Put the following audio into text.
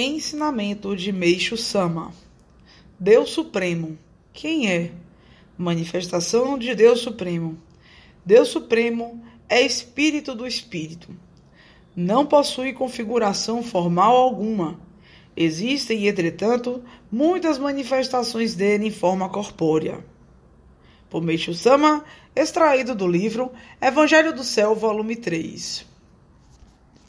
Ensinamento de Meixo Sama. Deus Supremo. Quem é? Manifestação de Deus Supremo. Deus Supremo é espírito do espírito. Não possui configuração formal alguma. Existem, entretanto, muitas manifestações dele em forma corpórea. Por Meixo Sama, extraído do livro Evangelho do Céu, volume 3.